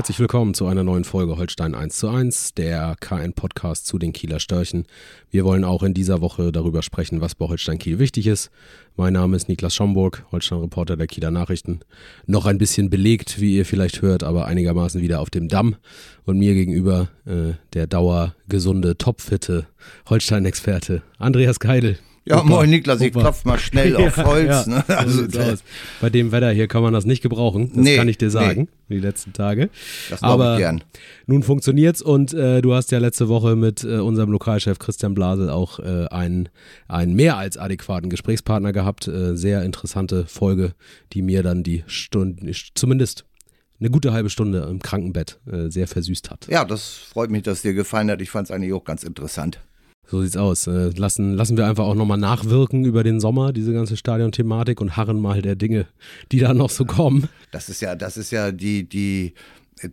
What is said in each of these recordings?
Herzlich willkommen zu einer neuen Folge Holstein 1 zu 1, der KN-Podcast zu den Kieler Störchen. Wir wollen auch in dieser Woche darüber sprechen, was bei Holstein Kiel wichtig ist. Mein Name ist Niklas Schomburg, Holstein-Reporter der Kieler Nachrichten. Noch ein bisschen belegt, wie ihr vielleicht hört, aber einigermaßen wieder auf dem Damm. Und mir gegenüber äh, der dauergesunde, topfitte Holstein-Experte Andreas Keidel. Ja, Opa, moin Niklas, ich Opa. klopf mal schnell auf Holz. Ja, ne? so Also, aus. Bei dem Wetter hier kann man das nicht gebrauchen, das Nee, kann ich dir nee. sagen, die letzten Tage. Das glaub ich Aber gern. nun funktioniert's und äh, du hast ja letzte Woche mit äh, unserem Lokalchef Christian Blasel auch äh, einen, einen mehr als adäquaten Gesprächspartner gehabt. Äh, sehr interessante Folge, die mir dann die Stunde, zumindest eine gute halbe Stunde im Krankenbett äh, sehr versüßt hat. Ja, das freut mich, dass es dir gefallen hat. Ich fand es eigentlich auch ganz interessant. So sieht's aus. Äh, lassen, lassen wir einfach auch nochmal nachwirken über den Sommer, diese ganze Stadionthematik und harren mal der Dinge, die da noch so kommen. Das ist ja, das ist ja die, die,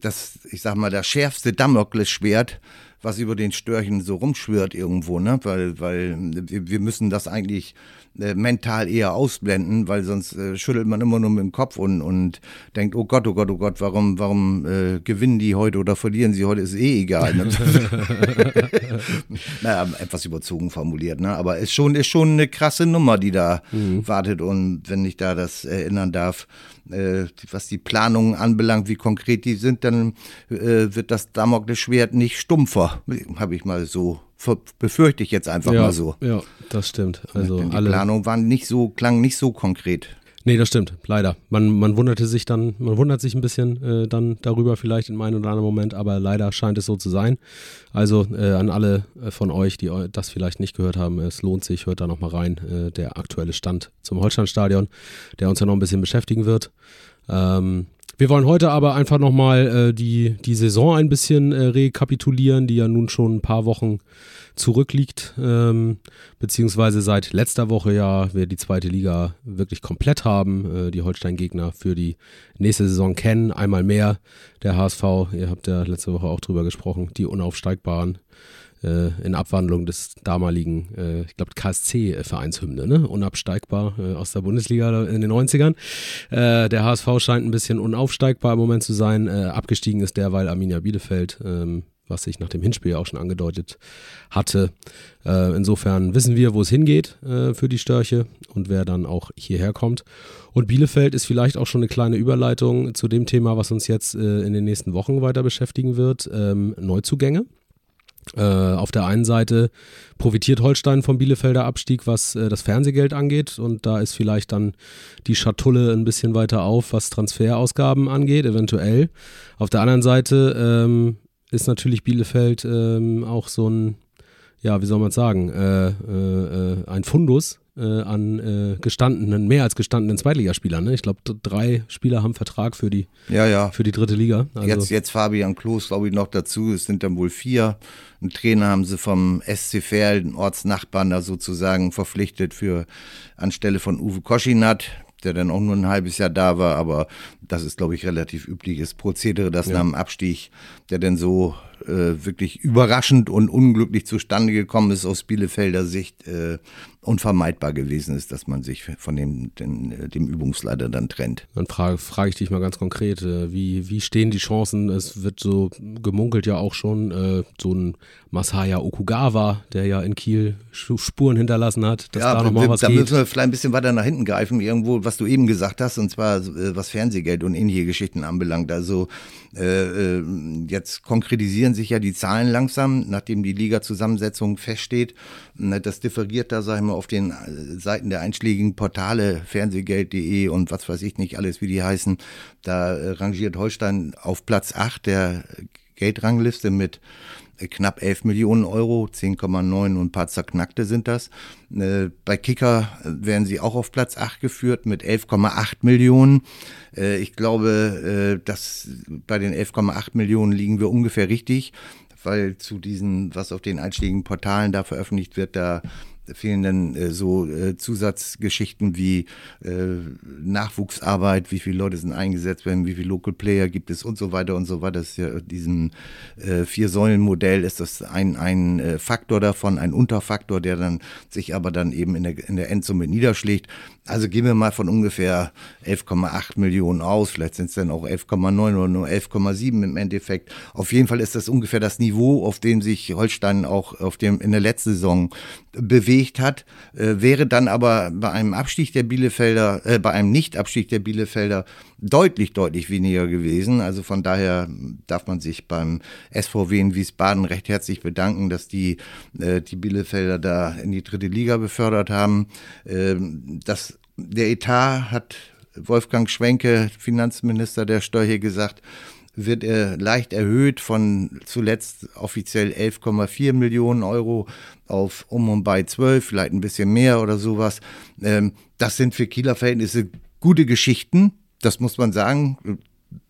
das, ich sag mal, das schärfste Damoklesschwert, was über den Störchen so rumschwirrt irgendwo, ne? Weil, weil wir müssen das eigentlich äh, mental eher ausblenden, weil sonst äh, schüttelt man immer nur mit dem Kopf und, und denkt, oh Gott, oh Gott, oh Gott, warum, warum äh, gewinnen die heute oder verlieren sie heute, ist eh egal. Ne? naja, etwas überzogen formuliert, ne? Aber ist schon, ist schon eine krasse Nummer, die da wartet. Und wenn ich da das erinnern darf, was die Planungen anbelangt, wie konkret die sind, dann äh, wird das Damoklesschwert nicht stumpfer. Habe ich mal so, befürchte ich jetzt einfach ja, mal so. ja, das stimmt. Also die alle. Planungen waren nicht so, klangen nicht so konkret. Nee, das stimmt, leider. Man, man wunderte sich dann, man wundert sich ein bisschen äh, dann darüber vielleicht in einem oder anderen Moment, aber leider scheint es so zu sein. Also äh, an alle äh, von euch, die das vielleicht nicht gehört haben, es lohnt sich, hört da nochmal rein, äh, der aktuelle Stand zum Holsteinstadion, der uns ja noch ein bisschen beschäftigen wird. Ähm, wir wollen heute aber einfach nochmal äh, die, die Saison ein bisschen äh, rekapitulieren, die ja nun schon ein paar Wochen zurückliegt, ähm, beziehungsweise seit letzter Woche ja wir die zweite Liga wirklich komplett haben, äh, die Holstein-Gegner für die nächste Saison kennen, einmal mehr der HSV, ihr habt ja letzte Woche auch drüber gesprochen, die Unaufsteigbaren in Abwandlung des damaligen, äh, ich glaube, KSC-Vereinshymne, ne? unabsteigbar äh, aus der Bundesliga in den 90ern. Äh, der HSV scheint ein bisschen unaufsteigbar im Moment zu sein. Äh, abgestiegen ist derweil Arminia Bielefeld, ähm, was sich nach dem Hinspiel auch schon angedeutet hatte. Äh, insofern wissen wir, wo es hingeht äh, für die Störche und wer dann auch hierher kommt. Und Bielefeld ist vielleicht auch schon eine kleine Überleitung zu dem Thema, was uns jetzt äh, in den nächsten Wochen weiter beschäftigen wird. Ähm, Neuzugänge. Äh, auf der einen Seite profitiert Holstein vom Bielefelder Abstieg, was äh, das Fernsehgeld angeht. Und da ist vielleicht dann die Schatulle ein bisschen weiter auf, was Transferausgaben angeht, eventuell. Auf der anderen Seite ähm, ist natürlich Bielefeld ähm, auch so ein, ja, wie soll man es sagen, äh, äh, äh, ein Fundus äh, an äh, gestandenen, mehr als gestandenen Zweitligaspielern. Ne? Ich glaube, drei Spieler haben Vertrag für die, Ja, ja. für die dritte Liga. Also, Jetzt, jetzt Fabian Klos, glaube ich, noch dazu. Es sind dann wohl vier. Einen Trainer haben sie vom SC Verl, den Ortsnachbarn, da sozusagen verpflichtet für anstelle von Uwe Koschinat, der dann auch nur ein halbes Jahr da war. Aber das ist, glaube ich, relativ übliches Prozedere, dass nach dem Abstieg, der dann so äh, wirklich überraschend und unglücklich zustande gekommen ist aus Bielefelder Sicht, äh, unvermeidbar gewesen ist, dass man sich von dem, den, dem Übungsleiter dann trennt. Dann frage frag ich dich mal ganz konkret, äh, wie, wie stehen die Chancen? Es wird so gemunkelt ja auch schon, äh, so ein Masaya Okugawa, der ja in Kiel Spuren hinterlassen hat, dass da aber nochmal was da geht. müssen wir vielleicht ein bisschen weiter nach hinten greifen, irgendwo, was du eben gesagt hast, und zwar äh, was Fernsehgeld und ähnliche Geschichten anbelangt. Also äh, äh, jetzt konkretisieren sich ja die Zahlen langsam, nachdem die Liga-Zusammensetzung feststeht. Ne, Das differiert da, sag ich mal, auf den äh, Seiten der einschlägigen Portale, fernsehgeld.de und was weiß ich nicht alles, wie die heißen. Da äh, rangiert Holstein auf Platz 8 der Geldrangliste mit äh, knapp 11 Millionen Euro, 10,9 und ein paar zerknackte sind das. Äh, Bei Kicker äh, werden sie auch auf Platz 8 geführt mit 11,8 Millionen. Äh, Ich glaube, dass bei den 11,8 Millionen liegen wir ungefähr richtig weil zu diesen, was auf den einschlägigen Portalen da veröffentlicht wird, da fehlen dann äh, so äh, Zusatzgeschichten wie äh, Nachwuchsarbeit, wie viele Leute sind eingesetzt werden, wie viele Local Player gibt es und so weiter und so weiter. Das ist ja diesem äh, Vier-Säulen-Modell ist das ein, ein Faktor davon, ein Unterfaktor, der dann sich aber dann eben in der, in der Endsumme niederschlägt. Also gehen wir mal von ungefähr 11,8 Millionen aus, vielleicht sind es dann auch 11,9 oder nur 11,7 im Endeffekt. Auf jeden Fall ist das ungefähr das Niveau, auf dem sich Holstein auch auf dem, in der letzten Saison bewegt hat, äh, wäre dann aber bei einem Abstieg der Bielefelder, äh, bei einem Nicht-Abstieg der Bielefelder deutlich, deutlich weniger gewesen. Also von daher darf man sich beim SVW in Wiesbaden recht herzlich bedanken, dass die äh, die Bielefelder da in die dritte Liga befördert haben. Ähm, das, der Etat hat Wolfgang Schwenke, Finanzminister der Steuer, gesagt, wird er leicht erhöht von zuletzt offiziell 11,4 Millionen Euro auf um und bei 12, vielleicht ein bisschen mehr oder sowas. Ähm, das sind für Kieler Verhältnisse gute Geschichten, das muss man sagen,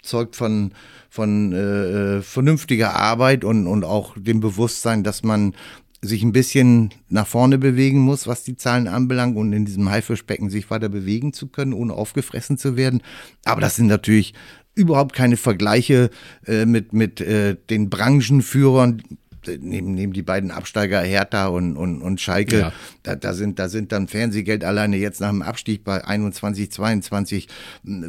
zeugt von, von äh, vernünftiger Arbeit und, und auch dem Bewusstsein, dass man sich ein bisschen nach vorne bewegen muss, was die Zahlen anbelangt und in diesem Haifischbecken sich weiter bewegen zu können, ohne aufgefressen zu werden. Aber das sind natürlich überhaupt keine Vergleiche äh, mit, mit äh, den Branchenführern, neben, neben die beiden Absteiger Hertha und, und, und Schalke, ja. da, da, sind, da sind dann Fernsehgeld alleine jetzt nach dem Abstieg bei 21, 22,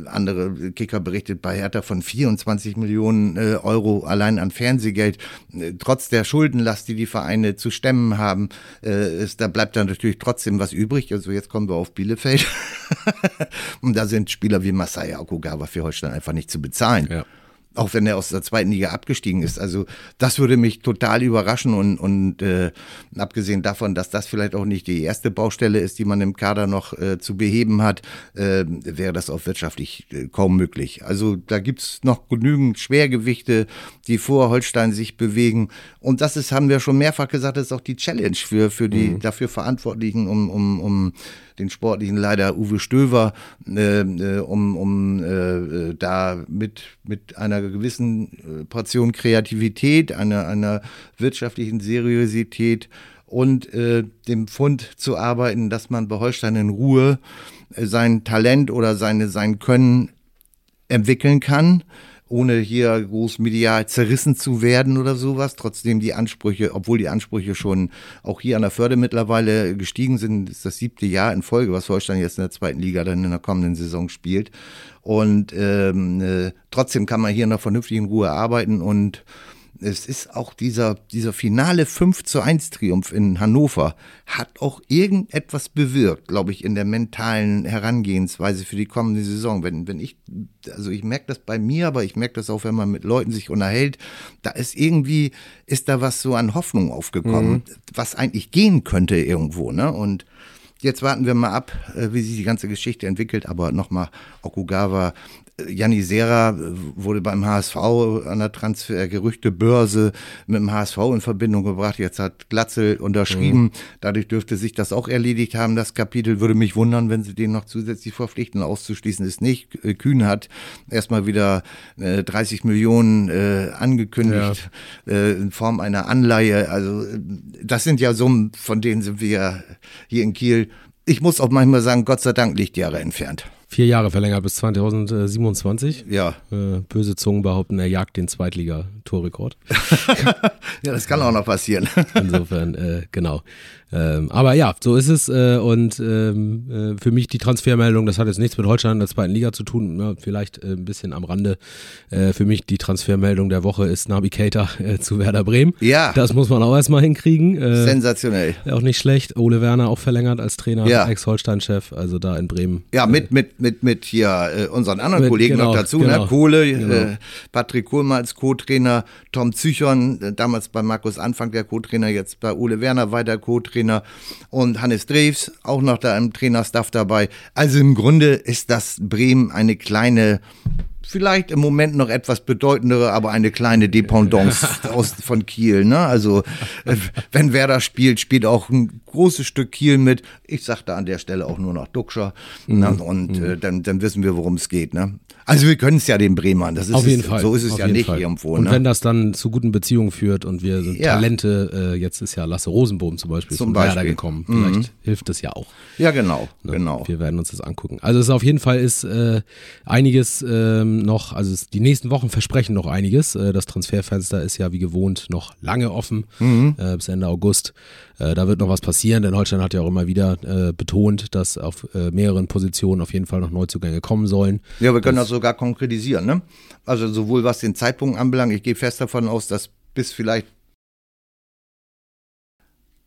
andere Kicker berichtet bei Hertha von 24 Millionen äh, Euro allein an Fernsehgeld. Äh, trotz der Schuldenlast, die die Vereine zu stemmen haben, äh, ist, da bleibt dann natürlich trotzdem was übrig. Also jetzt kommen wir auf Bielefeld. und da sind Spieler wie Masaya Okugawa für Holstein einfach nicht zu bezahlen. Ja auch wenn er aus der zweiten Liga abgestiegen ist. Also das würde mich total überraschen und, und äh, abgesehen davon, dass das vielleicht auch nicht die erste Baustelle ist, die man im Kader noch äh, zu beheben hat, äh, wäre das auch wirtschaftlich äh, kaum möglich. Also da gibt's noch genügend Schwergewichte, die vor Holstein sich bewegen. Und das ist, haben wir schon mehrfach gesagt, das ist auch die Challenge für, für die mhm. dafür Verantwortlichen, um, um, um den sportlichen Leiter Uwe Stöver, äh, äh, um, um äh, da mit, mit einer gewissen äh, Portion Kreativität, einer, einer wirtschaftlichen Seriosität und äh, dem Fund zu arbeiten, dass man bei Holstein in Ruhe äh, sein Talent oder seine, sein Können entwickeln kann ohne hier groß medial zerrissen zu werden oder sowas. Trotzdem die Ansprüche, obwohl die Ansprüche schon auch hier an der Förde mittlerweile gestiegen sind, ist das siebte Jahr in Folge, was Holstein jetzt in der zweiten Liga dann in der kommenden Saison spielt. Und ähm, äh, trotzdem kann man hier noch vernünftig in Ruhe arbeiten und es ist auch dieser, dieser finale 5 zu 1 Triumph in Hannover hat auch irgendetwas bewirkt, glaube ich, in der mentalen Herangehensweise für die kommende Saison. Wenn, wenn ich, also ich merke das bei mir, aber ich merke das auch, wenn man mit Leuten sich unterhält, da ist irgendwie, ist da was so an Hoffnung aufgekommen, mhm. was eigentlich gehen könnte irgendwo, ne? Und Jetzt warten wir mal ab, äh, wie sich die ganze Geschichte entwickelt. Aber nochmal, Okugawa Janni Serra wurde beim HSV an der Transfer-Gerüchtebörse mit dem HSV in Verbindung gebracht. Jetzt hat Glatzel unterschrieben. Mhm. Dadurch dürfte sich das auch erledigt haben, das Kapitel. Würde mich wundern, wenn sie den noch zusätzlich verpflichten. Auszuschließen ist nicht. Äh, Kühn hat erstmal wieder äh, 30 Millionen äh, angekündigt ja. äh, in Form einer Anleihe. Also äh, das sind ja Summen, von denen sind wir hier in Kiel. Ich muss auch manchmal sagen, Gott sei Dank Lichtjahre entfernt. Vier Jahre verlängert bis 2027. Ja. Äh, böse Zungen behaupten, er jagt den Zweitliga-Torrekord. ja, das kann auch noch passieren. Insofern, äh, genau. Ähm, aber ja, so ist es. Äh, und ähm, äh, für mich die Transfermeldung, das hat jetzt nichts mit Holstein in der zweiten Liga zu tun, ja, vielleicht äh, ein bisschen am Rande. Äh, für mich die Transfermeldung der Woche ist Nabi Keita äh, zu Werder Bremen. Ja. Das muss man auch erstmal hinkriegen. Äh, Sensationell. Auch nicht schlecht. Ole Werner auch verlängert als Trainer, ja. Ex-Holstein-Chef, also da in Bremen. Ja, mit, mit, mit, mit hier unseren anderen mit, Kollegen genau, noch dazu, ne? genau, ne? Kohle, genau. Patrick Kohlmann als Co-Trainer, Tom Züchern, damals bei Markus Anfang der Co-Trainer, jetzt bei Ole Werner weiter Co-Trainer. Co-Trainer und Hannes Drews auch noch da im Trainerstaff dabei. Also im Grunde ist das Bremen eine kleine vielleicht im Moment noch etwas bedeutendere, aber eine kleine Dependance aus, von Kiel. Ne? Also äh, wenn Werder spielt, spielt auch ein großes Stück Kiel mit. Ich sage da an der Stelle auch nur noch Duxcher. Ne? Mhm. Und äh, dann, dann wissen wir, worum es geht. Ne? Also wir können es ja den Bremern. Das ist Auf jeden es, Fall. So ist es Auf ja nicht Fall. irgendwo. Und ne? wenn das dann zu guten Beziehungen führt und wir sind Ja. Talente, äh, jetzt ist ja Lasse Rosenbohm zum Beispiel Zum von Werder Beispiel. gekommen. Vielleicht hilft das ja auch. Ja, genau. Ne? genau. Wir werden uns das angucken. Also es ist auf jeden Fall ist äh, einiges ähm, noch, also es, die nächsten Wochen versprechen noch einiges. Äh, das Transferfenster ist ja wie gewohnt noch lange offen Mhm. äh, bis Ende August. Äh, da wird noch was passieren, denn Holstein hat ja auch immer wieder äh, betont, dass auf äh, mehreren Positionen auf jeden Fall noch Neuzugänge kommen sollen. Ja, wir können das, sogar konkretisieren. Ne? Also sowohl was den Zeitpunkt anbelangt, ich gehe fest davon aus, dass bis vielleicht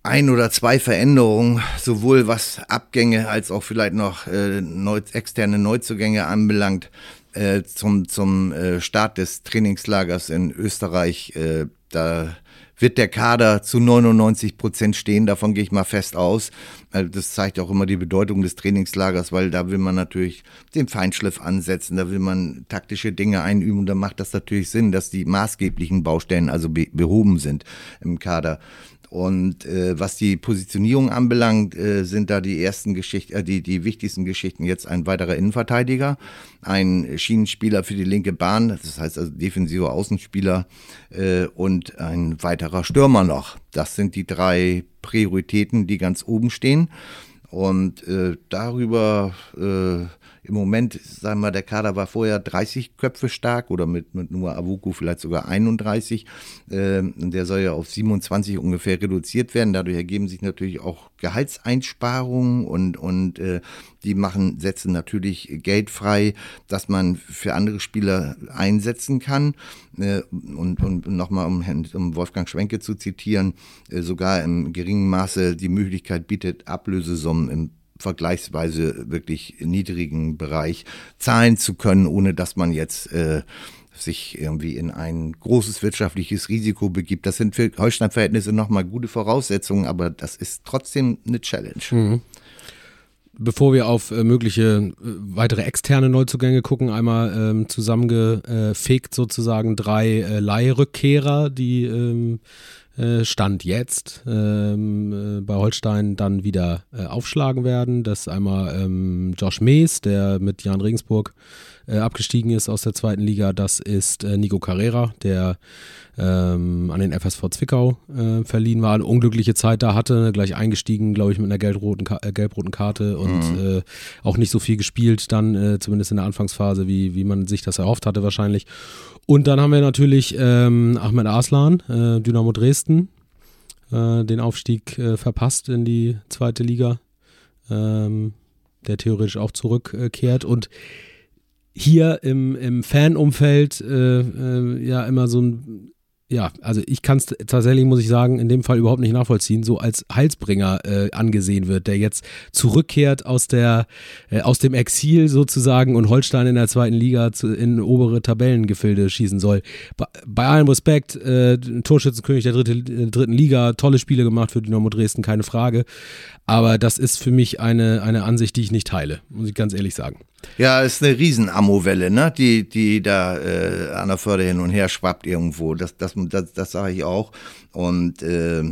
ein oder zwei Veränderungen, sowohl was Abgänge als auch vielleicht noch äh, neu, externe Neuzugänge anbelangt, äh, zum, zum äh, Start des Trainingslagers in Österreich. Äh, da wird der Kader zu 99 Prozent stehen, davon gehe ich mal fest aus. Das zeigt auch immer die Bedeutung des Trainingslagers, weil da will man natürlich den Feinschliff ansetzen, da will man taktische Dinge einüben und da macht das natürlich Sinn, dass die maßgeblichen Baustellen also be behoben sind im Kader. Und äh, was die Positionierung anbelangt, äh, sind da die ersten Geschichten, äh, die, die wichtigsten Geschichten jetzt ein weiterer Innenverteidiger, ein Schienenspieler für die linke Bahn, das heißt also defensiver Außenspieler äh, und ein weiterer Stürmer noch. Das sind die drei Prioritäten, die ganz oben stehen. Und äh, darüber äh, im Moment, sagen wir, der Kader war vorher 30 Köpfe stark oder mit, mit nur Avuku vielleicht sogar 31. Äh, der soll ja auf 27 ungefähr reduziert werden. Dadurch ergeben sich natürlich auch Gehaltseinsparungen und, und äh, die machen, setzen natürlich Geld frei, dass man für andere Spieler einsetzen kann. Äh, und und nochmal, um, um Wolfgang Schwenke zu zitieren, äh, sogar im geringen Maße die Möglichkeit bietet, Ablösesummen im vergleichsweise wirklich niedrigen Bereich zahlen zu können, ohne dass man jetzt äh, sich irgendwie in ein großes wirtschaftliches Risiko begibt. Das sind für Holstein-Verhältnisse nochmal gute Voraussetzungen, aber das ist trotzdem eine Challenge. Bevor wir auf äh, mögliche äh, weitere externe Neuzugänge gucken, einmal ähm, zusammengefegt sozusagen drei äh, Leihrückkehrer, die ähm, äh, Stand jetzt ähm, äh, bei Holstein dann wieder äh, aufschlagen werden. Das ist einmal ähm, Josh Mees, der mit Jan Regensburg äh, abgestiegen ist aus der zweiten Liga. Das ist äh, Nico Carrera, der ähm, an den FSV Zwickau äh, verliehen war. Eine unglückliche Zeit da hatte, gleich eingestiegen, glaube ich, mit einer gelb-roten, äh, gelb-roten Karte und äh, auch nicht so viel gespielt dann, zumindest in der Anfangsphase, wie, wie man sich das erhofft hatte wahrscheinlich. Und dann haben wir natürlich ähm, Ahmed Arslan, äh, Dynamo Dresden, den Aufstieg verpasst in die zweite Liga, ähm, der theoretisch auch zurückkehrt und hier im, im Fanumfeld äh, äh, ja immer so ein, ja, also ich kann es tatsächlich, muss ich sagen, in dem Fall überhaupt nicht nachvollziehen, so als Heilsbringer äh, angesehen wird, der jetzt zurückkehrt aus der, äh, aus dem Exil sozusagen und Holstein in der zweiten Liga zu, in obere Tabellengefilde schießen soll. Bei, bei allem Respekt, äh, Torschützenkönig der dritte, äh, dritten Liga, tolle Spiele gemacht für Dynamo Dresden, keine Frage. Aber das ist für mich eine, eine Ansicht, die ich nicht teile, muss ich ganz ehrlich sagen. Ja, ist eine Riesen-Ammo-Welle, ne? die, die da äh, an der Förde hin und her schwappt irgendwo. Das, das, das, das sage ich auch. Und äh,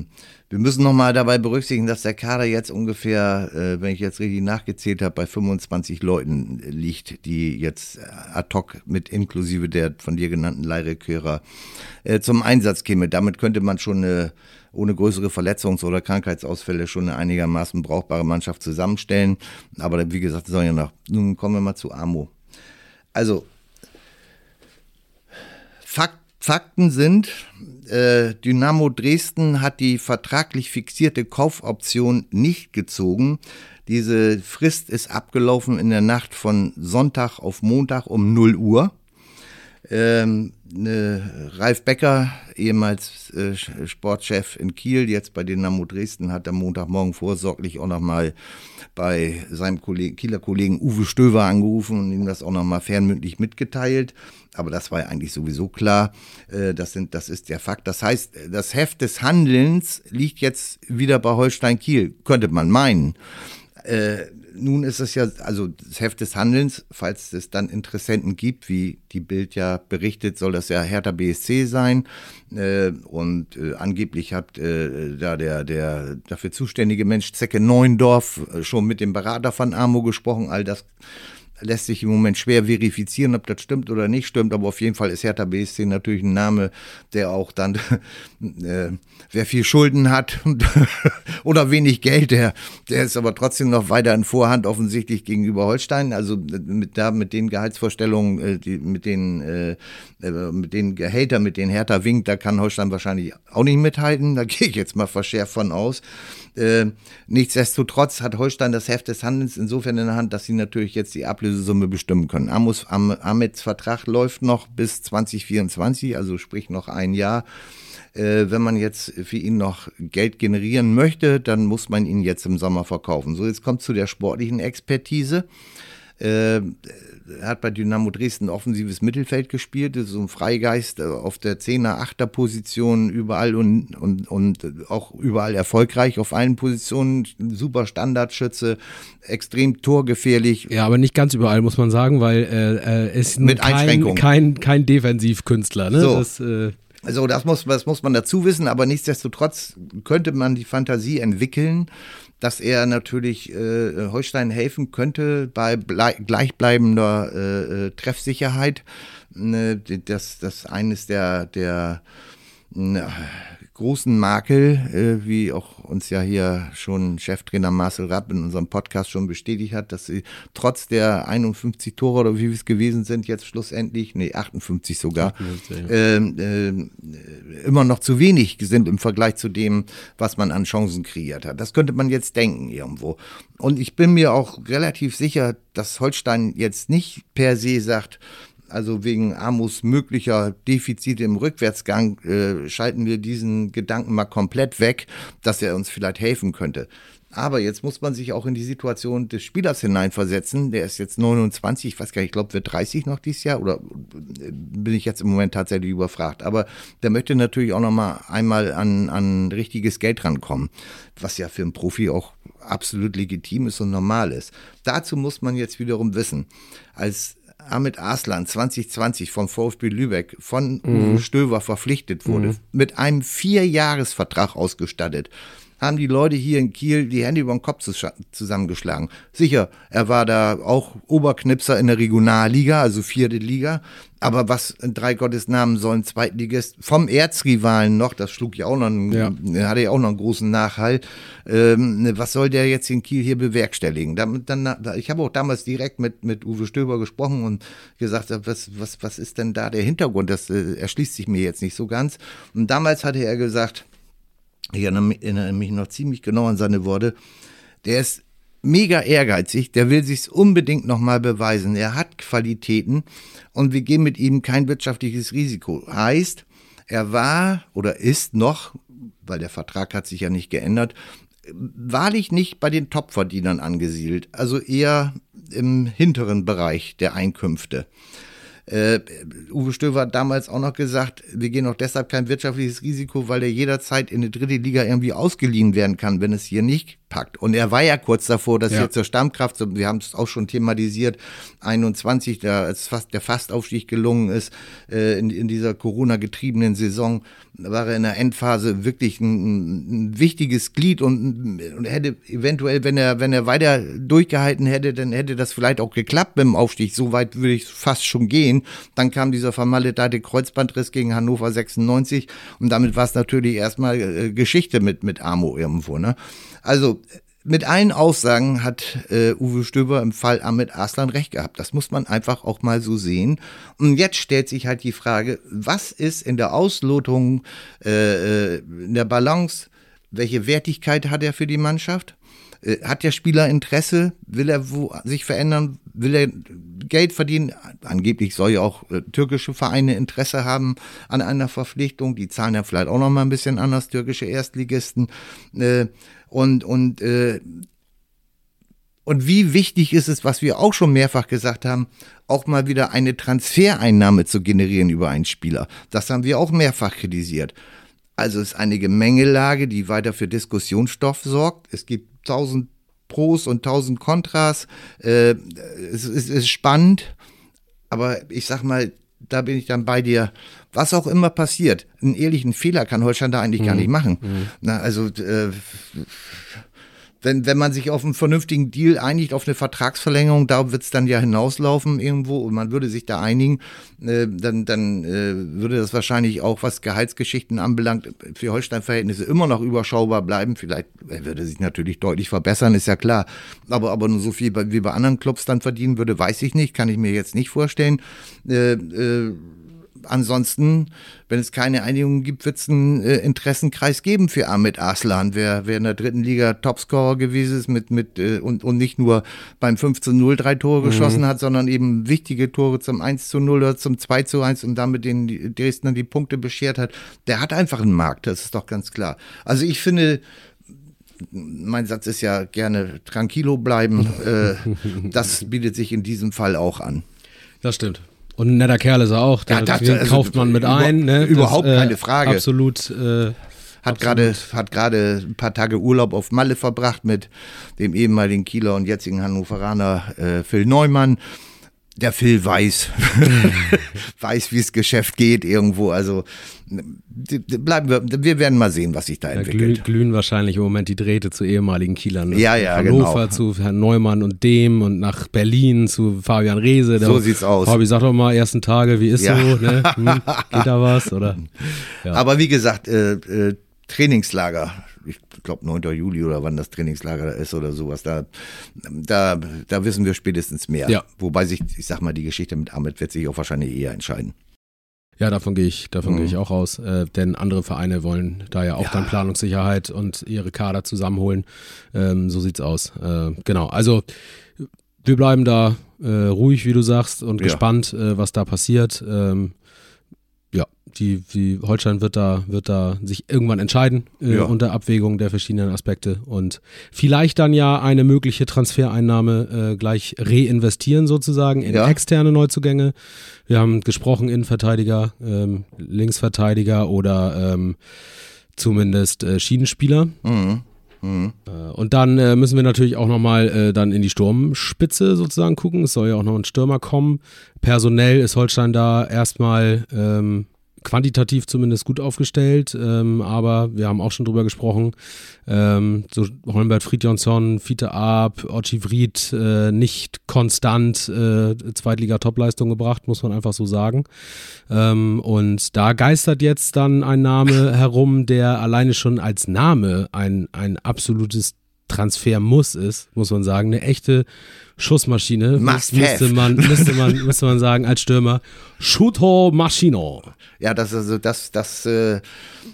wir müssen nochmal dabei berücksichtigen, dass der Kader jetzt ungefähr, äh, wenn ich jetzt richtig nachgezählt habe, bei 25 Leuten liegt, die jetzt äh, ad hoc mit inklusive der von dir genannten Leihrekörer äh, zum Einsatz käme. Damit könnte man schon eine ohne größere Verletzungs- oder Krankheitsausfälle schon eine einigermaßen brauchbare Mannschaft zusammenstellen. Aber wie gesagt, das soll ja noch. Nun kommen wir mal zu Amo. Also, Fakt, Fakten sind, äh, Dynamo Dresden hat die vertraglich fixierte Kaufoption nicht gezogen. Diese Frist ist abgelaufen in der Nacht von Sonntag auf Montag um 0 Uhr. Ähm, ne, Ralf Becker, ehemals äh, Sportchef in Kiel, jetzt bei Dynamo Dresden, hat am Montagmorgen vorsorglich auch nochmal bei seinem Kollegen, Kieler Kollegen Uwe Stöver angerufen und ihm das auch nochmal fernmündlich mitgeteilt. Aber das war ja eigentlich sowieso klar. Äh, das, sind, das ist der Fakt. Das heißt, das Heft des Handelns liegt jetzt wieder bei Holstein Kiel, könnte man meinen. Äh, nun ist es ja, also das Heft des Handelns, falls es dann Interessenten gibt, wie die Bild ja berichtet, soll das ja Hertha BSC sein. Äh, und äh, angeblich hat äh, da der, der dafür zuständige Mensch Zecke Neuendorf äh, schon mit dem Berater von Amo gesprochen. All das lässt sich im Moment schwer verifizieren, ob das stimmt oder nicht stimmt, aber auf jeden Fall ist Hertha BSC natürlich ein Name, der auch dann, äh, wer viel Schulden hat oder wenig Geld, der, der ist aber trotzdem noch weiter in Vorhand offensichtlich gegenüber Holstein. Also mit, da, mit den Gehaltsvorstellungen, äh, die, mit den, äh, äh mit den Gehältern, mit denen Hertha winkt, da kann Holstein wahrscheinlich auch nicht mithalten. Da gehe ich jetzt mal verschärft von aus. Äh, nichtsdestotrotz hat Holstein das Heft des Handelns insofern in der Hand, dass sie natürlich jetzt die Ablösesumme bestimmen können. Amos, Am, Ahmeds Vertrag läuft noch bis 2024, also sprich noch ein Jahr. Äh, wenn man jetzt für ihn noch Geld generieren möchte, dann muss man ihn jetzt im Sommer verkaufen. So, jetzt kommt zu der sportlichen Expertise. Äh, er hat bei Dynamo Dresden offensives Mittelfeld gespielt, ist so ein Freigeist äh, auf der 10er, 8er Position überall und, und, und auch überall erfolgreich auf allen Positionen. Super Standardschütze, extrem torgefährlich. Ja, aber nicht ganz überall, muss man sagen, weil äh, er ist Mit kein, kein, kein Defensivkünstler. Ne? So. Das, äh also das muss, das muss man dazu wissen, aber nichtsdestotrotz könnte man die Fantasie entwickeln, dass er natürlich äh, Holstein helfen könnte bei gleichbleibender äh, äh, Treffsicherheit. Äh, das, das eines der, der großen Makel, äh, wie auch uns ja hier schon Cheftrainer Marcel Rapp in unserem Podcast schon bestätigt hat, dass sie trotz der 51 Tore oder wie es gewesen sind, jetzt schlussendlich, nee, 58 sogar, 58, ja. äh, äh, immer noch zu wenig sind im Vergleich zu dem, was man an Chancen kreiert hat. Das könnte man jetzt denken irgendwo. Und ich bin mir auch relativ sicher, dass Holstein jetzt nicht per se sagt, also wegen Amos möglicher Defizite im Rückwärtsgang, äh, schalten wir diesen Gedanken mal komplett weg, dass er uns vielleicht helfen könnte. Aber jetzt muss man sich auch in die Situation des Spielers hineinversetzen. Der ist jetzt 29, ich weiß gar nicht, ich glaube, wird 30 noch dieses Jahr oder äh, bin ich jetzt im Moment tatsächlich überfragt. Aber der möchte natürlich auch noch mal einmal an, an richtiges Geld rankommen, was ja für einen Profi auch absolut legitim ist und normal ist. Dazu muss man jetzt wiederum wissen, als Ahmed Arslan 2020 vom VfB Lübeck von mhm. Uwe Stöver verpflichtet wurde, mhm. mit einem Vierjahresvertrag ausgestattet, haben die Leute hier in Kiel die Hände über den Kopf zusammengeschlagen. Sicher, er war da auch Oberknipser in der Regionalliga, also vierte Liga, aber was in drei Gottes Namen sollen Zweitligist vom Erzrivalen noch, das schlug ja auch noch, einen, ja. hatte ja auch noch einen großen Nachhall. Ähm, ne, was soll der jetzt in Kiel hier bewerkstelligen? Dann, dann, ich habe auch damals direkt mit, mit Uwe Stöber gesprochen und gesagt, was, was, was ist denn da der Hintergrund? Das äh, erschließt sich mir jetzt nicht so ganz. Und damals hatte er gesagt, ich erinnere mich noch ziemlich genau an seine Worte, der ist mega ehrgeizig, der will sich unbedingt nochmal beweisen. Er hat Qualitäten und wir gehen mit ihm kein wirtschaftliches Risiko. Heißt, er war oder ist noch, weil der Vertrag hat sich ja nicht geändert, wahrlich nicht bei den Topverdienern angesiedelt, also eher im hinteren Bereich der Einkünfte. Äh, Uwe Stöver hat damals auch noch gesagt, wir gehen auch deshalb kein wirtschaftliches Risiko, weil er jederzeit in die dritte Liga irgendwie ausgeliehen werden kann, wenn es hier nicht packt. Und er war ja kurz davor, dass ja. er zur Stammkraft, wir haben es auch schon thematisiert, 21, da als fast der Fastaufstieg gelungen ist, äh, in, in dieser Corona-getriebenen Saison, war er in der Endphase wirklich ein, ein wichtiges Glied und, und, hätte eventuell, wenn er, wenn er weiter durchgehalten hätte, dann hätte das vielleicht auch geklappt mit dem Aufstieg. So weit würde ich fast schon gehen. Dann kam dieser vermaledeite Kreuzbandriss gegen Hannover 96 und damit war es natürlich erstmal äh, Geschichte mit, mit Amo irgendwo, ne? Also mit allen Aussagen hat äh, Uwe Stöber im Fall Ahmed Arslan recht gehabt. Das muss man einfach auch mal so sehen. Und jetzt stellt sich halt die Frage, was ist in der Auslotung, äh, äh in der Balance, welche Wertigkeit hat er für die Mannschaft? Äh, hat der Spieler Interesse? Will er wo, sich verändern? Will er Geld verdienen? Angeblich soll ja auch äh, türkische Vereine Interesse haben an einer Verpflichtung. Die zahlen ja vielleicht auch noch mal ein bisschen anders, türkische Erstligisten. Äh, und, und, äh, und wie wichtig ist es, was wir auch schon mehrfach gesagt haben, auch mal wieder eine Transfereinnahme zu generieren über einen Spieler. Das haben wir auch mehrfach kritisiert. Also es ist eine Gemengelage, die weiter für Diskussionsstoff sorgt. Es gibt tausend Pros und tausend Kontras. Äh, es, es ist spannend, aber ich sag mal, da bin ich dann bei dir. Was auch immer passiert, einen ehrlichen Fehler kann Holstein da eigentlich mhm. gar nicht machen. Mhm. Na, also äh, wenn, wenn man sich auf einen vernünftigen Deal einigt, auf eine Vertragsverlängerung, da wird es dann ja hinauslaufen irgendwo und man würde sich da einigen, äh, dann, dann äh, würde das wahrscheinlich auch, was Gehaltsgeschichten anbelangt, für Holstein-Verhältnisse immer noch überschaubar bleiben. Vielleicht würde sich natürlich deutlich verbessern, ist ja klar. Aber, aber nur so viel wie bei anderen Clubs dann verdienen würde, weiß ich nicht, kann ich mir jetzt nicht vorstellen. Äh, äh, ansonsten, wenn es keine Einigung gibt, wird es einen äh, Interessenkreis geben für Ahmed Arslan, wer, wer in der dritten Liga Topscorer gewesen ist mit, mit äh, und, und nicht nur beim 5 zu 0 drei Tore mhm. geschossen hat, sondern eben wichtige Tore zum 1 zu 0 oder zum 2 zu 1 und damit den Dresdner die Punkte beschert hat. Der hat einfach einen Markt, das ist doch ganz klar. Also ich finde, mein Satz ist ja gerne tranquilo bleiben. äh, das bietet sich in diesem Fall auch an. Das stimmt. Und ein netter Kerl ist er auch. Ja, das, den also, kauft man mit über, ein. Ne? Überhaupt das, äh, keine Frage. Absolut. Äh, hat gerade hat gerade ein paar Tage Urlaub auf Malle verbracht mit dem ehemaligen Kieler und jetzigen Hannoveraner äh, Phil Neumann der Phil weiß, weiß, wie es Geschäft geht irgendwo. Also bleiben wir, wir werden mal sehen, was sich da entwickelt. Da glühen wahrscheinlich im Moment die Drähte zu ehemaligen Kielern. Ne? Ja, ja, Hannover genau. zu Herrn Neumann und dem und nach Berlin zu Fabian Rehse. So sieht's aus. Fabi, sag doch mal, ersten Tage, wie ist ja. so? Ne? Hm, geht da was? Oder? Ja. Aber wie gesagt, äh, äh, Trainingslager ich glaube 9. Juli oder wann das Trainingslager ist oder sowas, da, da, da wissen wir spätestens mehr. Ja. Wobei sich, ich sag mal, die Geschichte mit Ahmed wird sich auch wahrscheinlich eher entscheiden. Ja, davon gehe ich, davon mhm. gehe ich auch aus, äh, denn andere Vereine wollen da ja auch ja. dann Planungssicherheit und ihre Kader zusammenholen. Ähm, so sieht's aus. Äh, genau. Also wir bleiben da äh, ruhig, wie du sagst, und ja. gespannt, äh, was da passiert. Ähm, ja, die, die Holstein wird da, wird da sich irgendwann entscheiden äh, ja. unter Abwägung der verschiedenen Aspekte und vielleicht dann ja eine mögliche Transfereinnahme äh, gleich reinvestieren sozusagen in ja. externe Neuzugänge. Wir haben gesprochen Innenverteidiger, ähm, Linksverteidiger oder ähm, zumindest äh, Schienenspieler. Mhm. Mhm. Und dann äh, müssen wir natürlich auch nochmal äh, dann in die Sturmspitze sozusagen gucken. Es soll ja auch noch ein Stürmer kommen. Personell ist Holstein da erstmal ähm, quantitativ zumindest gut aufgestellt, ähm, aber wir haben auch schon drüber gesprochen, ähm, so Holmbert Fridjonsson, Fiete Ab, Ochi Vried äh, nicht konstant äh, Zweitliga-Topleistung gebracht, muss man einfach so sagen. Ähm, und da geistert jetzt dann ein Name herum, der alleine schon als Name ein, ein absolutes Transfer-Muss ist, muss man sagen. Eine echte Schussmaschine. Must müsste, man, müsste, man, müsste man sagen als Stürmer. Shooter Maschino. Ja, das also das das äh,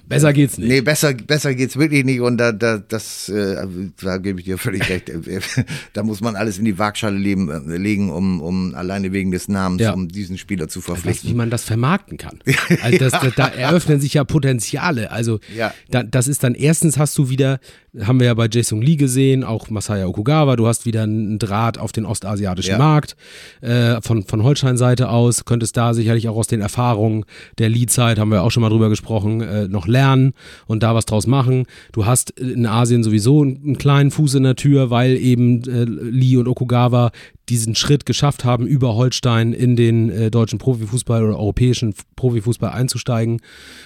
besser geht's nicht. Nee, besser besser geht's wirklich nicht und da da das äh, da gebe ich dir völlig recht. da muss man alles in die Waagschale leben, äh, legen, um um alleine wegen des Namens ja. um diesen Spieler zu verpflichten. Weiß, wie man das vermarkten kann. Also das, da, da eröffnen sich ja Potenziale. Also ja. da, das ist dann erstens hast du wieder haben wir ja bei Jason Lee gesehen, auch Masaya Okugawa, du hast wieder einen Draht auf den ostasiatischen ja. Markt äh, von, von Holstein-Seite aus, könntest da sicherlich auch aus den Erfahrungen der Lee-Zeit, haben wir auch schon mal drüber gesprochen, äh, noch lernen und da was draus machen. Du hast in Asien sowieso einen kleinen Fuß in der Tür, weil eben äh, Lee und Okugawa diesen Schritt geschafft haben, über Holstein in den äh, deutschen Profifußball oder europäischen Profifußball einzusteigen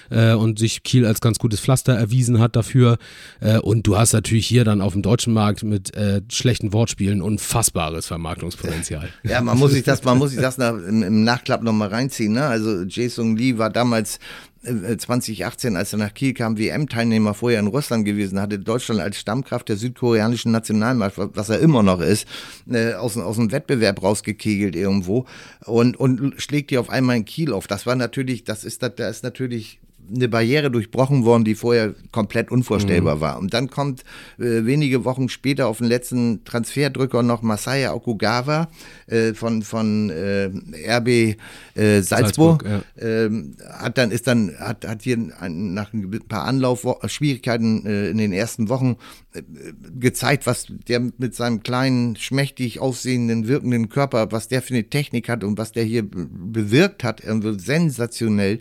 äh, und sich Kiel als ganz gutes Pflaster erwiesen hat dafür. Äh, und du hast natürlich hier dann auf dem deutschen Markt mit äh, schlechten Wortspielen unfassbares Vermarktungspotenzial. Ja, man muss sich das, man muss sich das nach, im, im Nachklapp nochmal reinziehen. Ne? Also Jason Lee war damals 2018, äh, als er nach Kiel kam, WM-Teilnehmer vorher in Russland gewesen, hatte Deutschland als Stammkraft der südkoreanischen Nationalmannschaft, was er immer noch ist, äh, aus, aus dem Wettbewerb rausgekegelt irgendwo und, und schlägt die auf einmal in Kiel auf. Das war natürlich, das ist, da ist natürlich eine Barriere durchbrochen worden, die vorher komplett unvorstellbar mhm. war. Und dann kommt äh, wenige Wochen später auf den letzten Transferdrücker noch Masaya Okugawa äh, von, von äh, RB äh, Salzburg. Salzburg ja. Ähm, hat dann, ist dann, hat, hat hier ein, nach ein paar Anlaufschwierigkeiten äh, in den ersten Wochen äh, gezeigt, was der mit seinem kleinen, schmächtig aussehenden, wirkenden Körper, was der für eine Technik hat und was der hier bewirkt hat, sensationell.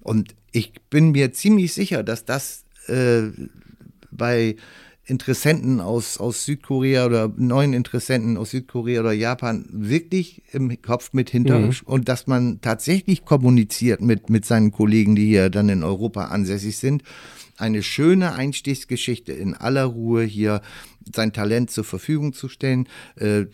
Und ich bin mir ziemlich sicher, dass das äh, bei Interessenten aus, aus Südkorea oder neuen Interessenten aus Südkorea oder Japan wirklich im Kopf mit hinter mhm. und dass man tatsächlich kommuniziert mit, mit seinen Kollegen, die hier dann in Europa ansässig sind. Eine schöne Einstiegsgeschichte in aller Ruhe hier sein Talent zur Verfügung zu stellen. Äh,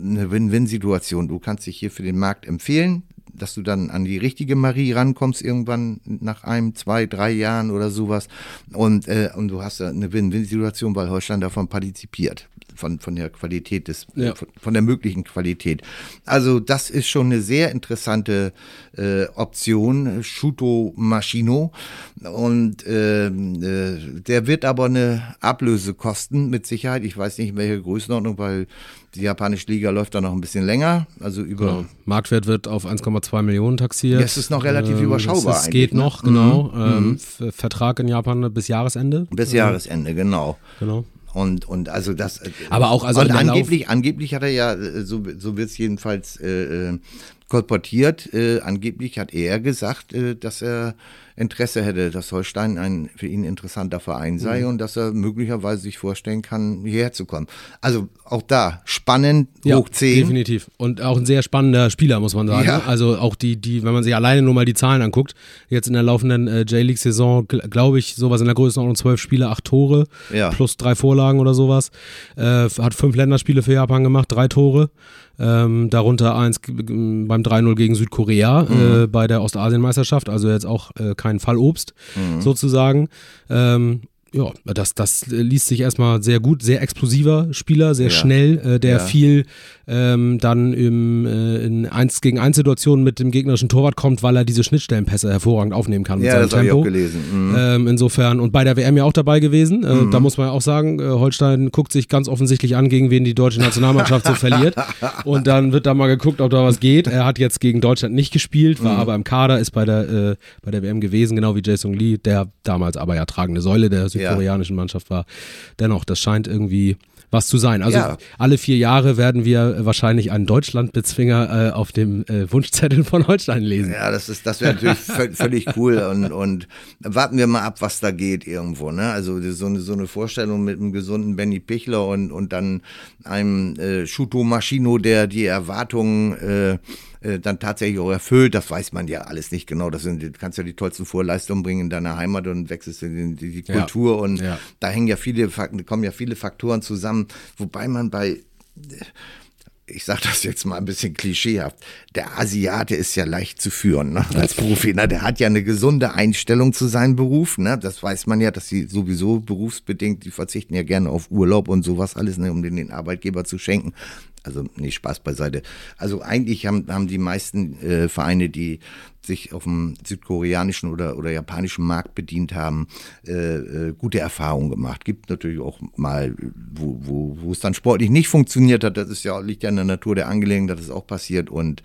eine Win-Win-Situation. Du kannst dich hier für den Markt empfehlen dass du dann an die richtige Marie rankommst irgendwann nach einem, zwei, drei Jahren oder sowas. Und, äh, und du hast eine Win-Win-Situation, weil Holstein davon partizipiert von, von der Qualität des, ja. von, von, der möglichen Qualität. Also das ist schon eine sehr interessante äh, Option, Shuto Maschino. Und äh, äh, der wird aber eine Ablöse kosten, mit Sicherheit. Ich weiß nicht, welche Größenordnung, weil die japanische Liga läuft da noch ein bisschen länger. Also über genau. Marktwert wird auf 1,2 Millionen taxiert. Das ist noch relativ ähm, überschaubar. Es geht ne? noch, genau. Mhm. Ähm, mhm. Vertrag in Japan bis Jahresende. Bis Jahresende, genau. Genau. Und, und also das. Äh, Aber auch also und angeblich, angeblich hat er ja, äh, so, so wird es jedenfalls äh, äh, kolportiert, äh, angeblich hat er gesagt, äh, dass er Interesse hätte, dass Holstein ein für ihn interessanter Verein sei mhm. und dass er möglicherweise sich vorstellen kann, hierher zu kommen. Also auch da spannend, ja, hoch 10. Definitiv. Und auch ein sehr spannender Spieler, muss man sagen. Ja. Also auch die, die, wenn man sich alleine nur mal die Zahlen anguckt, jetzt in der laufenden äh, J-League-Saison, glaube ich, sowas in der Größenordnung zwölf Spiele, acht Tore, ja. plus drei Vorlagen oder sowas. Äh, hat fünf Länderspiele für Japan gemacht, drei Tore. Ähm, darunter eins beim 3-0 gegen Südkorea mhm. äh, bei der Ostasienmeisterschaft, also jetzt auch äh, kein Fallobst mhm. sozusagen. Ähm, ja, das, das liest sich erstmal sehr gut, sehr explosiver Spieler, sehr ja. schnell, äh, der ja. viel ähm, dann im, äh, in 1 gegen 1 Situationen mit dem gegnerischen Torwart kommt, weil er diese Schnittstellenpässe hervorragend aufnehmen kann. Mit ja, das habe ich auch gelesen. Mhm. Ähm, insofern, und bei der WM ja auch dabei gewesen. Äh, mhm. Da muss man ja auch sagen, äh, Holstein guckt sich ganz offensichtlich an, gegen wen die deutsche Nationalmannschaft so verliert. Und dann wird da mal geguckt, ob da was geht. Er hat jetzt gegen Deutschland nicht gespielt, war mhm. aber im Kader, ist bei der, äh, bei der WM gewesen, genau wie Jason Lee, der damals aber ja tragende Säule der südkoreanischen Mannschaft war. Dennoch, das scheint irgendwie was zu sein. Also ja. alle vier Jahre werden wir wahrscheinlich einen Deutschlandbezwinger äh, auf dem äh, Wunschzettel von Holstein lesen. Ja, das ist, das wäre natürlich völlig cool und, und warten wir mal ab, was da geht irgendwo. Ne? Also so eine, so eine Vorstellung mit einem gesunden Benny Pichler und, und dann einem äh, Shuto Maschino, der die Erwartungen äh, äh, dann tatsächlich auch erfüllt. Das weiß man ja alles nicht genau. Das sind, du kannst ja die tollsten Vorleistungen bringen in deiner Heimat und wechselst in die, die Kultur. Ja. Und ja. da hängen ja viele, kommen ja viele Faktoren zusammen, wobei man bei ich sage das jetzt mal ein bisschen klischeehaft, der Asiate ist ja leicht zu führen ne? als Profi. Ne? Der hat ja eine gesunde Einstellung zu seinem Beruf. Ne? Das weiß man ja, dass sie sowieso berufsbedingt, die verzichten ja gerne auf Urlaub und sowas alles, ne? um den, den Arbeitgeber zu schenken. Also nee, Spaß beiseite. Also eigentlich haben, haben die meisten äh, Vereine, die sich auf dem südkoreanischen oder, oder japanischen Markt bedient haben, äh, äh, gute Erfahrungen gemacht. Gibt natürlich auch mal, wo, wo, wo es dann sportlich nicht funktioniert hat. Das ist ja, liegt ja in der Natur der Angelegenheit, dass es auch passiert. Und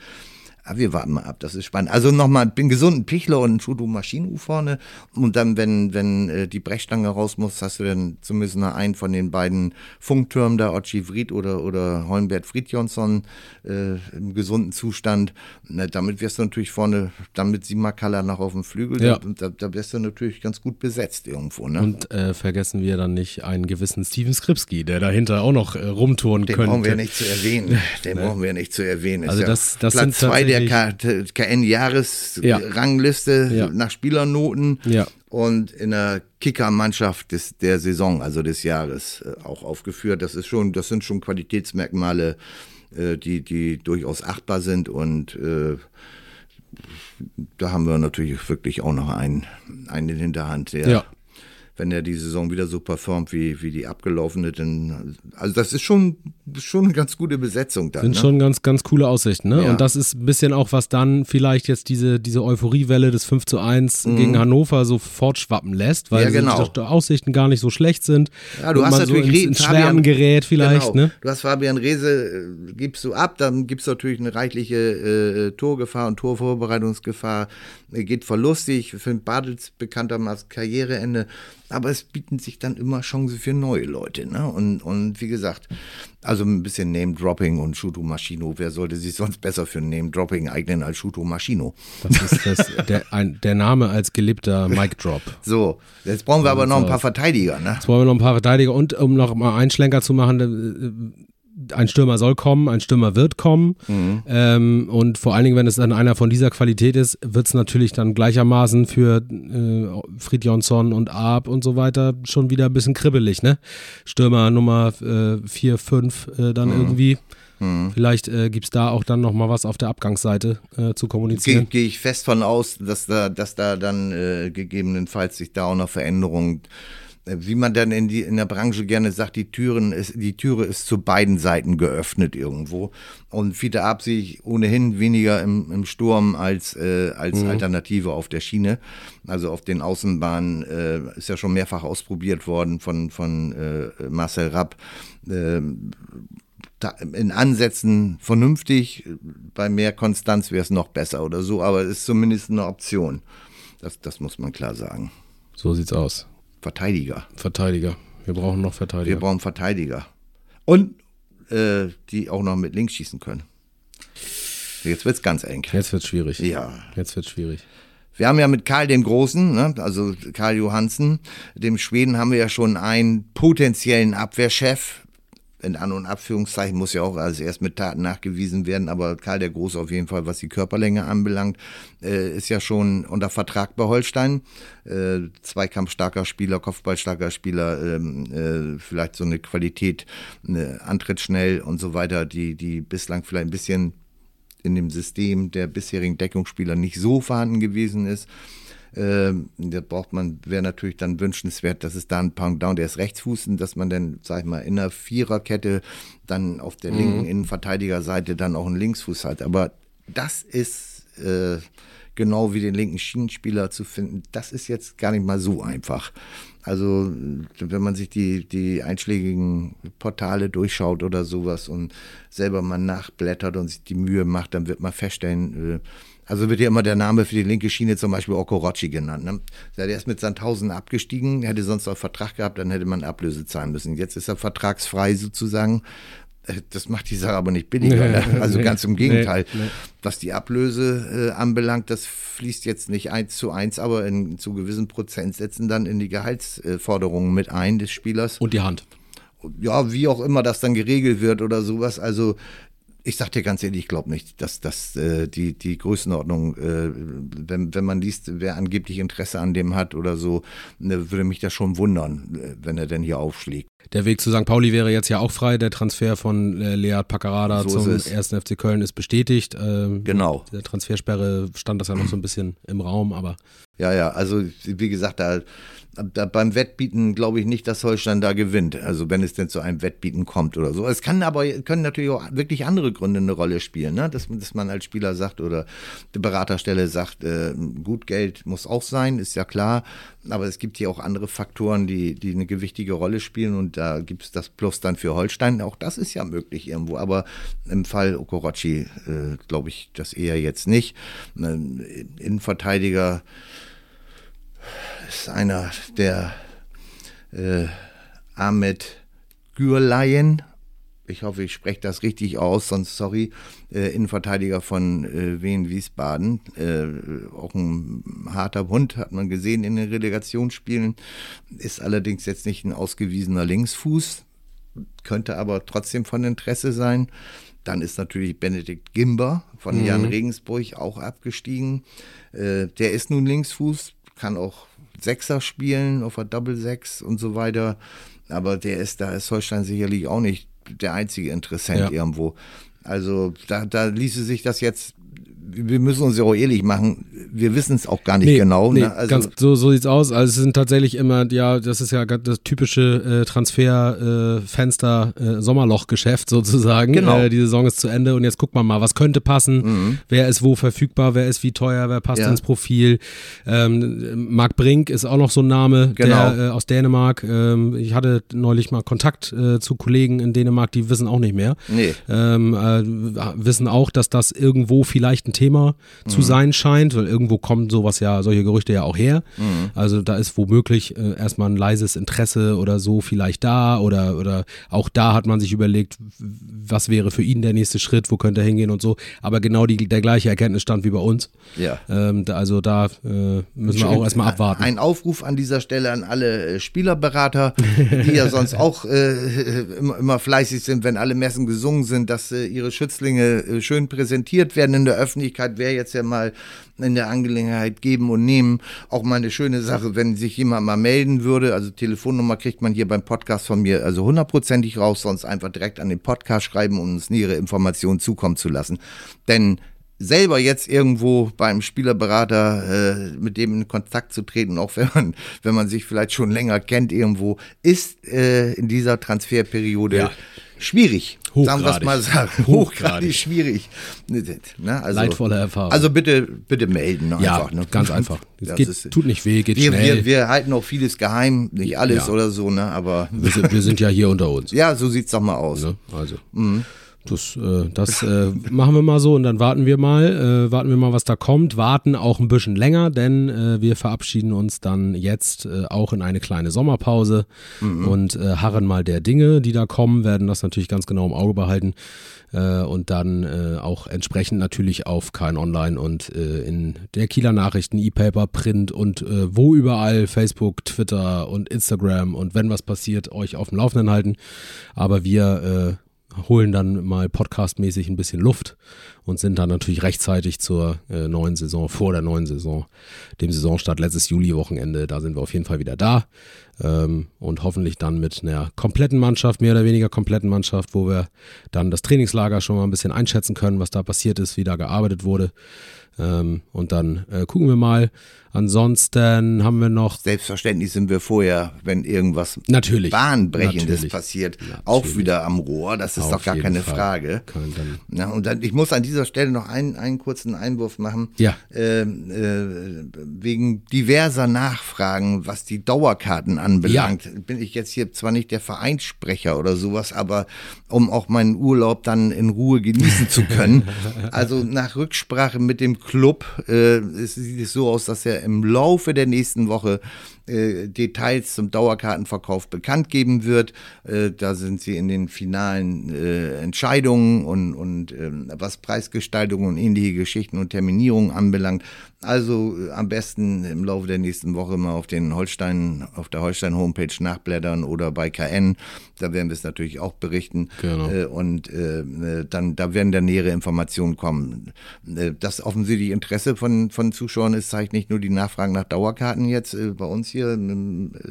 aber wir warten mal ab, das ist spannend. Also nochmal, bin gesunden Pichler und ein Schudo Maschinen vorne. Und dann, wenn, wenn äh, die Brechstange raus muss, hast du dann zumindest noch einen von den beiden Funktürmen da, Ochi Fried oder, oder Holmbert Fridjonsson äh, im gesunden Zustand. Na, damit wirst du natürlich vorne, dann mit Simakala noch auf dem Flügel, ja. da, da wirst du natürlich ganz gut besetzt irgendwo. Ne? Und äh, vergessen wir dann nicht einen gewissen Steven Skripski, der dahinter auch noch äh, rumtouren den könnte. Den brauchen wir nicht zu erwähnen. Den ne? brauchen wir nicht zu erwähnen. Also das, das Platz sind zwei der KN-Jahresrangliste ja. nach Spielernoten. Ja. Und in der Kicker-Mannschaft der Saison, also des Jahres, äh, auch aufgeführt. Das ist schon, das sind schon Qualitätsmerkmale, äh, die, die durchaus achtbar sind und äh, da haben wir natürlich wirklich auch noch einen, einen in Hinterhand, der ja wenn er die Saison wieder so performt wie, wie die abgelaufene, dann, also das ist schon, schon eine ganz gute Besetzung da. Sind ne? schon ganz, ganz coole Aussichten, ne? Ja. Und das ist ein bisschen auch, was dann vielleicht jetzt diese, diese Euphoriewelle des 5 zu 1 mhm. gegen Hannover so fortschwappen lässt, weil ja, genau. die Aussichten gar nicht so schlecht sind. Ja, du hast natürlich so ins, ins gerät vielleicht, genau. ne? Du hast Fabian Rehse, äh, gibst du ab, dann gibt es natürlich eine reichliche äh, Torgefahr und Torvorbereitungsgefahr. Geht verlustig. Für Bartels bekanntermaßen Karriereende aber es bieten sich dann immer Chancen für neue Leute. Ne? Und, und wie gesagt, also ein bisschen Name-Dropping und Shuto Maschino. Wer sollte sich sonst besser für Name-Dropping eignen als Shuto Maschino? Das ist das, der, ein, der Name als geliebter Mic-Drop. So, jetzt brauchen wir aber noch ein paar Verteidiger. Ne? Jetzt brauchen wir noch ein paar Verteidiger und um noch mal einen Schlenker zu machen, ein Stürmer soll kommen, ein Stürmer wird kommen. Mhm. Ähm, und vor allen Dingen, wenn es dann einer von dieser Qualität ist, wird es natürlich dann gleichermaßen für äh, Fridjonsson und Arp und so weiter schon wieder ein bisschen kribbelig, ne? Stürmer Nummer 4, äh, 5 äh, dann mhm. irgendwie. Mhm. Vielleicht äh, gibt es da auch dann nochmal was auf der Abgangsseite äh, zu kommunizieren. Gehe geh ich fest von aus, dass da, dass da dann äh, gegebenenfalls sich da auch noch Veränderungen äh, wie man dann in, die, in der Branche gerne sagt, die, Türen ist, die Türe ist zu beiden Seiten geöffnet irgendwo. Und Fiete Ab sehe ich ohnehin weniger im, im Sturm als, äh, als mhm. Alternative auf der Schiene. Also auf den Außenbahnen äh, ist ja schon mehrfach ausprobiert worden von, von äh, Marcel Rapp. Äh, in Ansätzen vernünftig, bei mehr Konstanz wäre es noch besser oder so, aber es ist zumindest eine Option. Das, das muss man klar sagen. So sieht's aus. Verteidiger. Verteidiger. Wir brauchen noch Verteidiger. Wir brauchen Verteidiger. Und äh, die auch noch mit links schießen können. Jetzt wird es ganz eng. Jetzt wird es schwierig. Ja. Jetzt wird schwierig. Wir haben ja mit Karl dem Großen, ne, also Karl Johansen, dem Schweden, haben wir ja schon einen potenziellen Abwehrchef in An- und Abführungszeichen muss ja auch als erst mit Taten nachgewiesen werden, aber Karl der Große auf jeden Fall, was die Körperlänge anbelangt, äh, ist ja schon unter Vertrag bei Holstein. Äh, Zweikampfstarker Spieler, Kopfballstarker Spieler, ähm, äh, vielleicht so eine Qualität, eine Antritt schnell und so weiter, die, die bislang vielleicht ein bisschen in dem System der bisherigen Deckungsspieler nicht so vorhanden gewesen ist. Ähm, da braucht man, wäre natürlich dann wünschenswert, dass es da ein Pendant, der ist Rechtsfußen, dass man dann, sag ich mal, in der Viererkette dann auf der linken mhm. Innenverteidigerseite dann auch einen Linksfuß hat. Aber das ist äh, genau wie den linken Schienenspieler zu finden, das ist jetzt gar nicht mal so einfach. Also wenn man sich die, die einschlägigen Portale durchschaut oder sowas und selber mal nachblättert und sich die Mühe macht, dann wird man feststellen, äh, also wird ja immer der Name für die linke Schiene zum Beispiel Okorochi genannt. Ne? Der ist mit Sandhausen abgestiegen, hätte sonst noch Vertrag gehabt, dann hätte man Ablöse zahlen müssen. Jetzt ist er vertragsfrei sozusagen. Äh, das macht die Sache aber nicht billiger. Nee, ne? Also nee, ganz im Gegenteil. Nee, Was die Ablöse äh, anbelangt, das fließt jetzt nicht eins zu eins, aber in, zu gewissen Prozentsätzen dann in die Gehaltsforderungen mit ein des Spielers. Und die Hand ja, wie auch immer das dann geregelt wird oder sowas. Also ich sag dir ganz ehrlich, ich glaube nicht, dass das äh, die, die Größenordnung, äh, wenn, wenn man liest, wer angeblich Interesse an dem hat oder so, ne, würde mich das schon wundern, äh, wenn er denn hier aufschlägt. Der Weg zu St. Pauli wäre jetzt ja auch frei. Der Transfer von äh, Lead Paccarada so zum ersten FC Köln ist bestätigt. Ähm, genau. Der Transfersperre stand das ja noch so ein bisschen im Raum, aber. Ja, ja, also wie gesagt, da da, beim Wettbieten glaube ich nicht, dass Holstein da gewinnt. Also wenn es denn zu einem Wettbieten kommt oder so. Es kann aber können natürlich auch wirklich andere Gründe eine Rolle spielen, ne? dass, dass man als Spieler sagt oder die Beraterstelle sagt, äh, gut Geld muss auch sein, ist ja klar. Aber es gibt hier auch andere Faktoren, die, die eine gewichtige Rolle spielen und da gibt es das Plus dann für Holstein. Auch das ist ja möglich irgendwo. Aber im Fall Okorochi äh, glaube ich das eher jetzt nicht. Ein Innenverteidiger ist einer der äh, Ahmed Gürleyen. Ich hoffe, ich spreche das richtig aus, sonst sorry. Äh, Innenverteidiger von äh, Wien Wiesbaden. Äh, auch ein harter Hund, hat man gesehen in den Relegationsspielen. Ist allerdings jetzt nicht ein ausgewiesener Linksfuß, könnte aber trotzdem von Interesse sein. Dann ist natürlich Benedikt Gimber von mhm. Jan Regensburg auch abgestiegen. Äh, der ist nun Linksfuß, kann auch Sechser spielen, auf der Double Sechs und so weiter. Aber der ist, da ist Holstein sicherlich auch nicht der einzige Interessent ja. irgendwo. Also da, da ließe sich das jetzt wir müssen uns ja auch ehrlich machen, wir wissen es auch gar nicht nee, genau. Nee, ne? also ganz, so, so sieht's aus. Also es sind tatsächlich immer, ja, das ist ja das typische äh, Transferfenster, äh, äh, Sommerlochgeschäft sozusagen. Genau. Äh, die Saison ist zu Ende und jetzt guckt man mal, was könnte passen, mhm. wer ist wo verfügbar, wer ist wie teuer, wer passt ja. ins Profil. Ähm, Marc Brink ist auch noch so ein Name, genau. der äh, aus Dänemark. Ähm, ich hatte neulich mal Kontakt äh, zu Kollegen in Dänemark, die wissen auch nicht mehr. Nee. Ähm, wissen auch, dass das irgendwo vielleicht ein Thema mhm. zu sein scheint, weil irgendwo kommen sowas ja, solche Gerüchte ja auch her. Mhm. Also da ist womöglich äh, erstmal ein leises Interesse oder so vielleicht da oder, oder auch da hat man sich überlegt, was wäre für ihn der nächste Schritt, wo könnte er hingehen und so. Aber genau die, der gleiche Erkenntnisstand wie bei uns. Ja. Ähm, da, also da äh, müssen wir auch erstmal abwarten. Ein Aufruf an dieser Stelle an alle äh, Spielerberater, die ja sonst auch äh, immer, immer, fleißig sind, wenn alle Messen gesungen sind, dass äh, ihre Schützlinge äh, schön präsentiert werden in der Öffentlichkeit, wäre jetzt ja mal in der Angelegenheit geben und nehmen. Auch mal eine schöne Sache, wenn sich jemand mal melden würde. Also Telefonnummer kriegt man hier beim Podcast von mir also hundertprozentig raus, sonst einfach direkt an den Podcast schreiben und uns nähere Informationen zukommen zu lassen. Denn selber jetzt irgendwo beim Spielerberater äh, mit dem in Kontakt zu treten, auch wenn man, wenn man sich vielleicht schon länger kennt irgendwo, ist äh, in dieser Transferperiode ja. Schwierig. Sagen wir es mal sagen. Hochgradig schwierig. Ne? Also, Leidvolle Erfahrung. Also bitte, bitte melden. Ja, einfach, ne? ganz einfach. Es geht, ist, tut nicht weh, geht wir, schnell. Wir, wir halten auch vieles geheim, nicht alles ja. oder so, ne? aber... Wir sind, wir sind ja hier unter uns. Ja, so sieht's doch mal aus. Ne? Also... Mhm. Das, äh, das äh, machen wir mal so und dann warten wir mal, äh, warten wir mal, was da kommt. Warten auch ein bisschen länger, denn äh, wir verabschieden uns dann jetzt äh, auch in eine kleine Sommerpause mhm. und äh, harren mal der Dinge, die da kommen, werden das natürlich ganz genau im Auge behalten und dann auch entsprechend natürlich auf kein Online und in der Kieler Nachrichten, E-Paper, Print und wo überall, Facebook, Twitter und Instagram und wenn was passiert, euch auf dem Laufenden halten. Aber wir holen dann mal podcastmäßig ein bisschen Luft und sind dann natürlich rechtzeitig zur äh, neuen Saison, vor der neuen Saison, dem Saisonstart letztes Juli-Wochenende. Da sind wir auf jeden Fall wieder da ähm, und hoffentlich dann mit einer kompletten Mannschaft, mehr oder weniger kompletten Mannschaft, wo wir dann das Trainingslager schon mal ein bisschen einschätzen können, was da passiert ist, wie da gearbeitet wurde. Ähm, und dann äh, gucken wir mal. Ansonsten haben wir noch. Selbstverständlich sind wir vorher, wenn irgendwas natürlich, Bahnbrechendes natürlich, passiert, natürlich. auch wieder am Rohr. Das ist Auf doch gar keine Fall. Frage. Ja, und dann, ich muss an dieser Stelle noch einen, einen kurzen Einwurf machen. Ja. Äh, äh, wegen diverser Nachfragen, was die Dauerkarten anbelangt, ja. bin ich jetzt hier zwar nicht der Vereinssprecher oder sowas, aber um auch meinen Urlaub dann in Ruhe genießen zu können. also nach Rücksprache mit dem Club äh, sieht es so aus, dass er im Laufe der nächsten Woche äh, Details zum Dauerkartenverkauf bekannt geben wird. Äh, da sind sie in den finalen äh, Entscheidungen und, und ähm, was Preisgestaltung und ähnliche Geschichten und Terminierungen anbelangt. Also äh, am besten im Laufe der nächsten Woche mal auf den Holstein, auf der Holstein Homepage nachblättern oder bei KN. Da werden wir es natürlich auch berichten. Genau. Äh, und äh, dann, da werden dann nähere Informationen kommen. das offensichtlich Interesse von, von Zuschauern ist, zeigt nicht nur die Nachfragen nach Dauerkarten jetzt bei uns hier,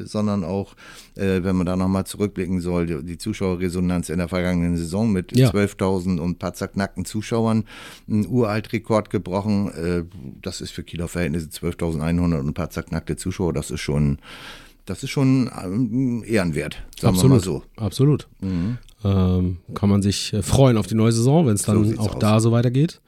sondern auch, äh, wenn man da nochmal zurückblicken soll, die Zuschauerresonanz in der vergangenen Saison mit ja. 12.000 und paar zerknackten Zuschauern, ein Uraltrekord gebrochen. Äh, das ist für Kieler Verhältnisse 12.100 und ein paar zerknackte Zuschauer, das ist schon das ist schon ähm, ehrenwert, sagen Absolut. wir mal so. Absolut. Mhm. Ähm, kann man sich äh, freuen auf die neue Saison, wenn es dann so auch aus. da so weitergeht.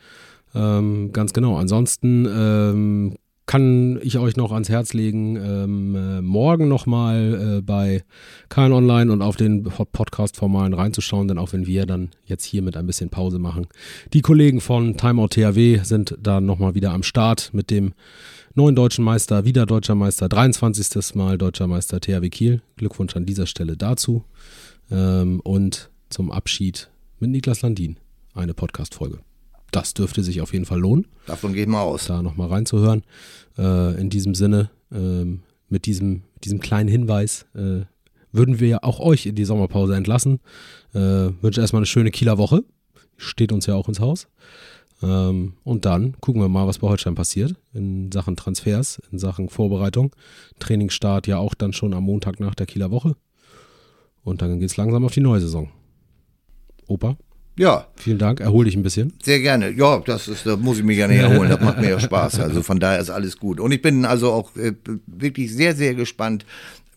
Ähm, ganz genau. Ansonsten ähm, kann ich euch noch ans Herz legen, ähm, äh, morgen nochmal äh, bei KN Online und auf den Podcast-Formalen reinzuschauen, denn auch wenn wir dann jetzt hier mit ein bisschen Pause machen, die Kollegen von Timeout THW sind da nochmal wieder am Start mit dem neuen deutschen Meister, wieder deutscher Meister, 23. Mal deutscher Meister THW Kiel. Glückwunsch an dieser Stelle dazu. Ähm, und zum Abschied mit Niklas Landin eine Podcast-Folge das dürfte sich auf jeden Fall lohnen. Davon gehen wir aus. Da nochmal reinzuhören. Äh, in diesem Sinne, ähm, mit diesem, diesem kleinen Hinweis, äh, würden wir auch euch in die Sommerpause entlassen. Äh, wünsche erstmal eine schöne Kieler Woche. Steht uns ja auch ins Haus. Ähm, und dann gucken wir mal, was bei Holstein passiert in Sachen Transfers, in Sachen Vorbereitung. Trainingsstart ja auch dann schon am Montag nach der Kieler Woche. Und dann geht es langsam auf die neue Saison. Opa? Ja. Vielen Dank. Erhol dich ein bisschen. Sehr gerne. Ja, das ist, da muss ich mich gerne erholen. Das macht mir ja Spaß. Also von daher ist alles gut. Und ich bin also auch äh, wirklich sehr, sehr gespannt,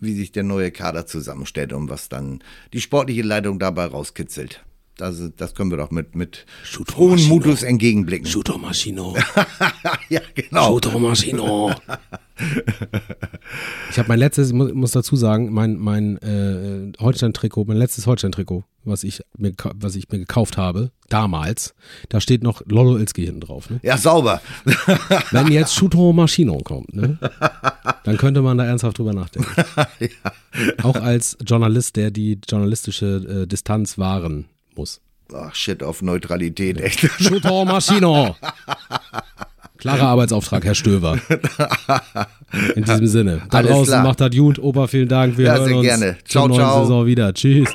wie sich der neue Kader zusammenstellt und was dann die sportliche Leitung dabei rauskitzelt. Also das können wir doch mit, mit frohen. Mutus entgegenblicken. Shooter Maschino. ja, genau. Shooter Maschino. Ich habe mein letztes, ich muss, muss dazu sagen, mein, mein äh, Holstein-Trikot, mein letztes Holstein-Trikot, was ich, mir, was ich mir gekauft habe, damals, da steht noch Lolo Ilski hinten drauf. Ne? Ja, sauber. Wenn jetzt Shooter Maschino kommt, ne, dann könnte man da ernsthaft drüber nachdenken. Auch als Journalist, der die journalistische äh, Distanz wahren muss. Ach, shit auf Neutralität, echt. Shooter Maschino. Klarer Arbeitsauftrag, Herr Stöver. In diesem Sinne. Da Alles draußen klar. macht das gut. Opa, vielen Dank. Wir Ja, hören sehr uns gerne. zur Ciao, neuen ciao. Saison wieder. Tschüss.